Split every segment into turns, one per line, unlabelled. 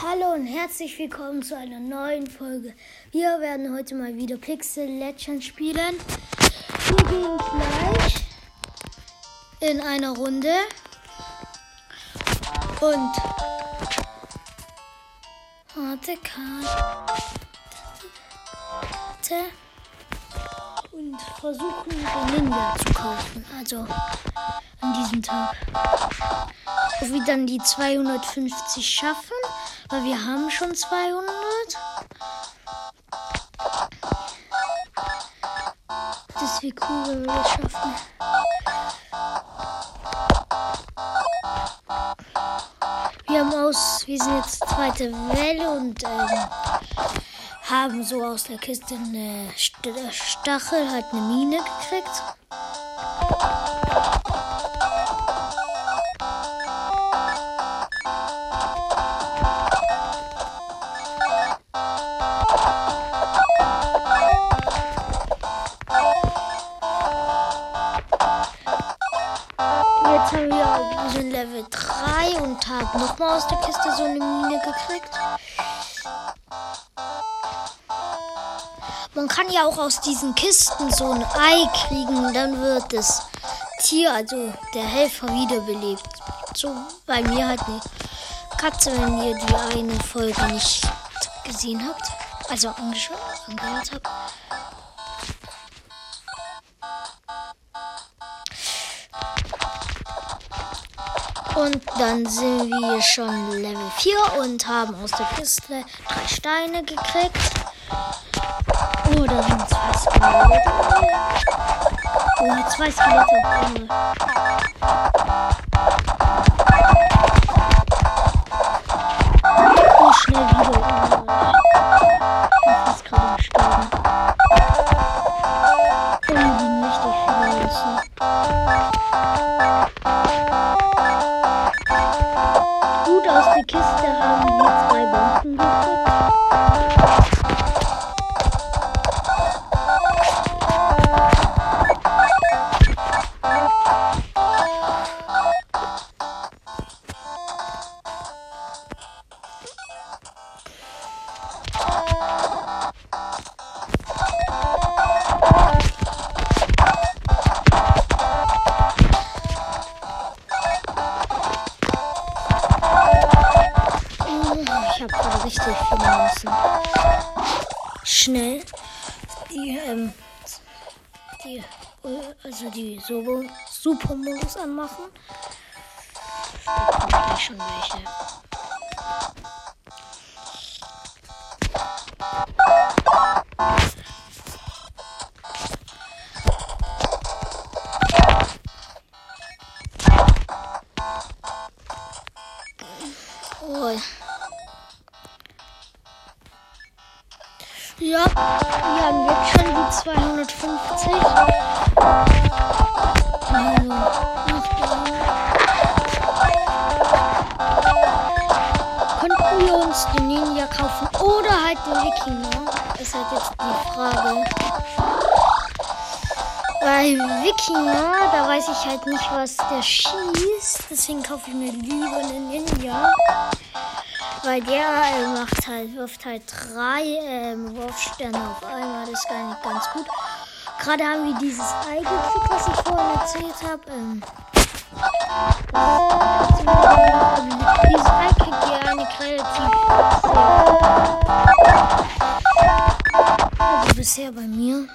Hallo und herzlich willkommen zu einer neuen Folge. Wir werden heute mal wieder Pixel Legends spielen. Wir gehen gleich in einer Runde. Und warte, Karte. Und versuchen den Ninja zu kaufen. Also an diesem Tag. Ob wir dann die 250 schaffen, weil wir haben schon 200. Das wäre cool, wenn wir das schaffen. Wir haben aus, wir sind jetzt zweite Welle und ähm, haben so aus der Kiste eine Stachel, halt eine Mine gekriegt. 3 und haben nochmal aus der Kiste so eine Mine gekriegt. Man kann ja auch aus diesen Kisten so ein Ei kriegen, dann wird das Tier, also der Helfer, wiederbelebt. So bei mir halt eine Katze, wenn ihr die eine Folge nicht gesehen habt, also angeschaut, angehört habt. Und dann sind wir schon Level 4 und haben aus der Kiste drei Steine gekriegt. Oh, da sind zwei Skelette. Oh, zwei Skelette. Oh, richtig viele Münzen. Schnell die, ähm, die, also die Super-Modus anmachen. Da kommt gleich schon welche. 250. Also, wir uns den Ninja kaufen oder halt den Wikinger? Ist halt jetzt die Frage. Bei Wikinger, da weiß ich halt nicht, was der schießt. Deswegen kaufe ich mir lieber einen Ninja. Weil der äh, macht halt, wirft halt drei ähm, Wurfsterne auf einmal. Das ist gar nicht ganz gut. Gerade haben wir dieses Ei gekriegt, was ich vorhin erzählt habe. Ähm, dieses Ei kriegt ihr eigentlich relativ sehr. Also bisher bei mir.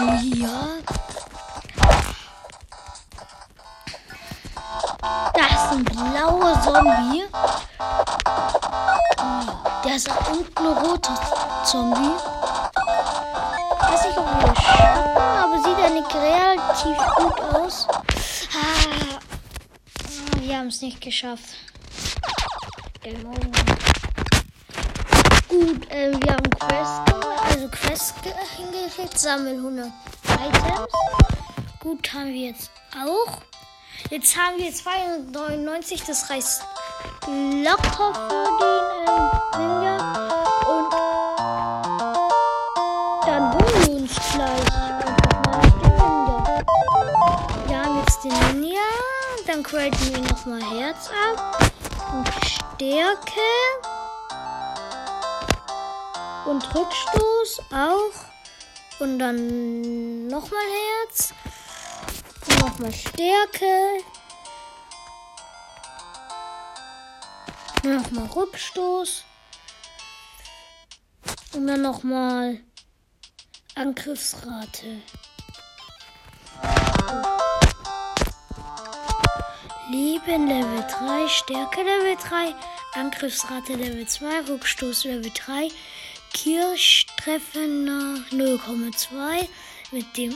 Ja. Das ist ein blauer Zombie. Der ist und ein roter Zombie. Weiß nicht, ob wir schaffen, aber sieht eigentlich relativ gut aus. Ah, wir haben es nicht geschafft. Game over. Gut, äh, wir haben Quest, also Quest hingekriegt, sammeln 100 Items. Gut, haben wir jetzt auch. Jetzt haben wir 299, das reicht locker für Ninja. Und dann holen wir uns gleich einfach mal den Ninja. Wir haben jetzt den Ninja. Dann craten wir nochmal Herz ab. Und Stärke. Und Rückstoß auch. Und dann nochmal Herz. Und nochmal Stärke. Nochmal Rückstoß. Und dann nochmal Angriffsrate. Leben Level 3, Stärke Level 3, Angriffsrate Level 2, Rückstoß Level 3, Kirchtreffen 0,2 mit dem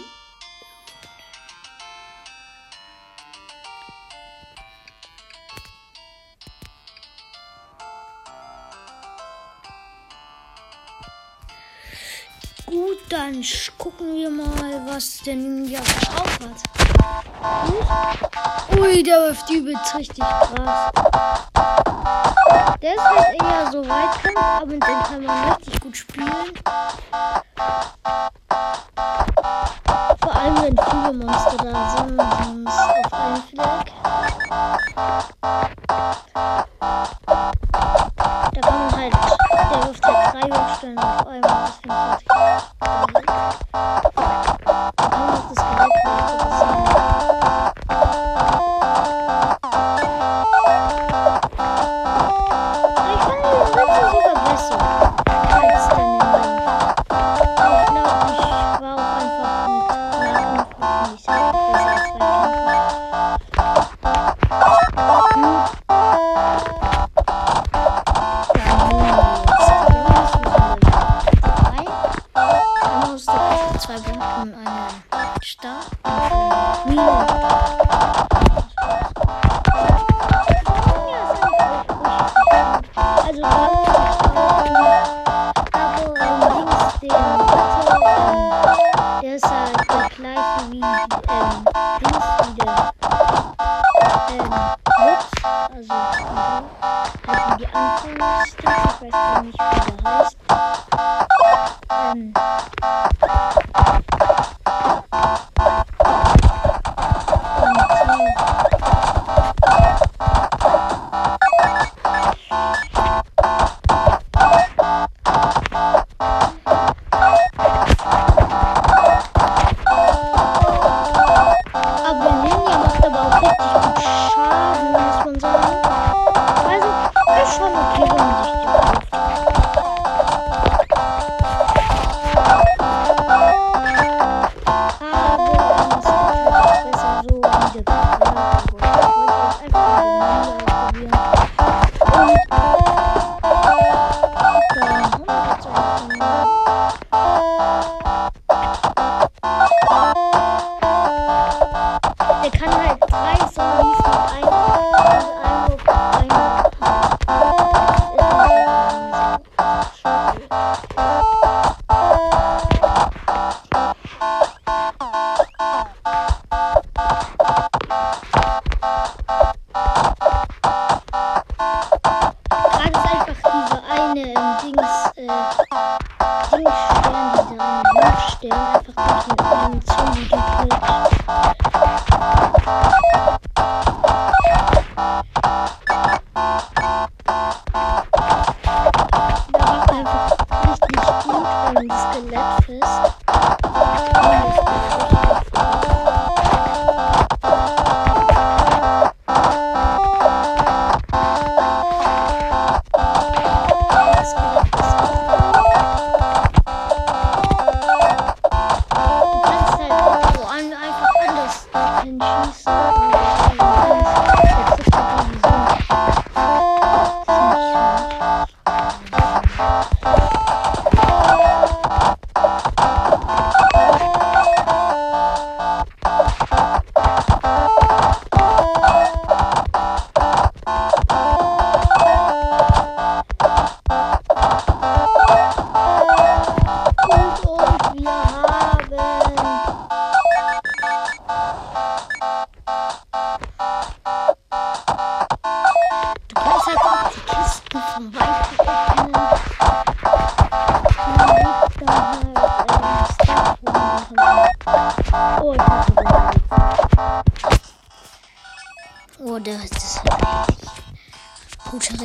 Gut, dann gucken wir mal, was der Ninja drauf hat. Ui, der wirft übelst richtig krass. Der ist halt eher so Weitkampf, aber den kann man gut spielen. Vor allem, wenn viele Monster wie ähm, links wie der ähm, Lutz, also wie die Anfangssticks, ich weiß gar nicht, wie der heißt. and she said.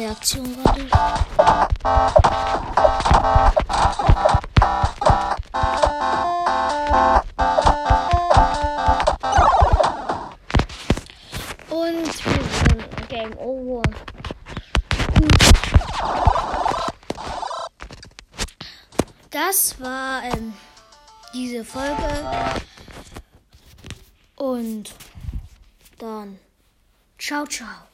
Reaktion gerade. Und wir sind Game Over. Das war ähm, diese Folge. Und dann ciao, ciao.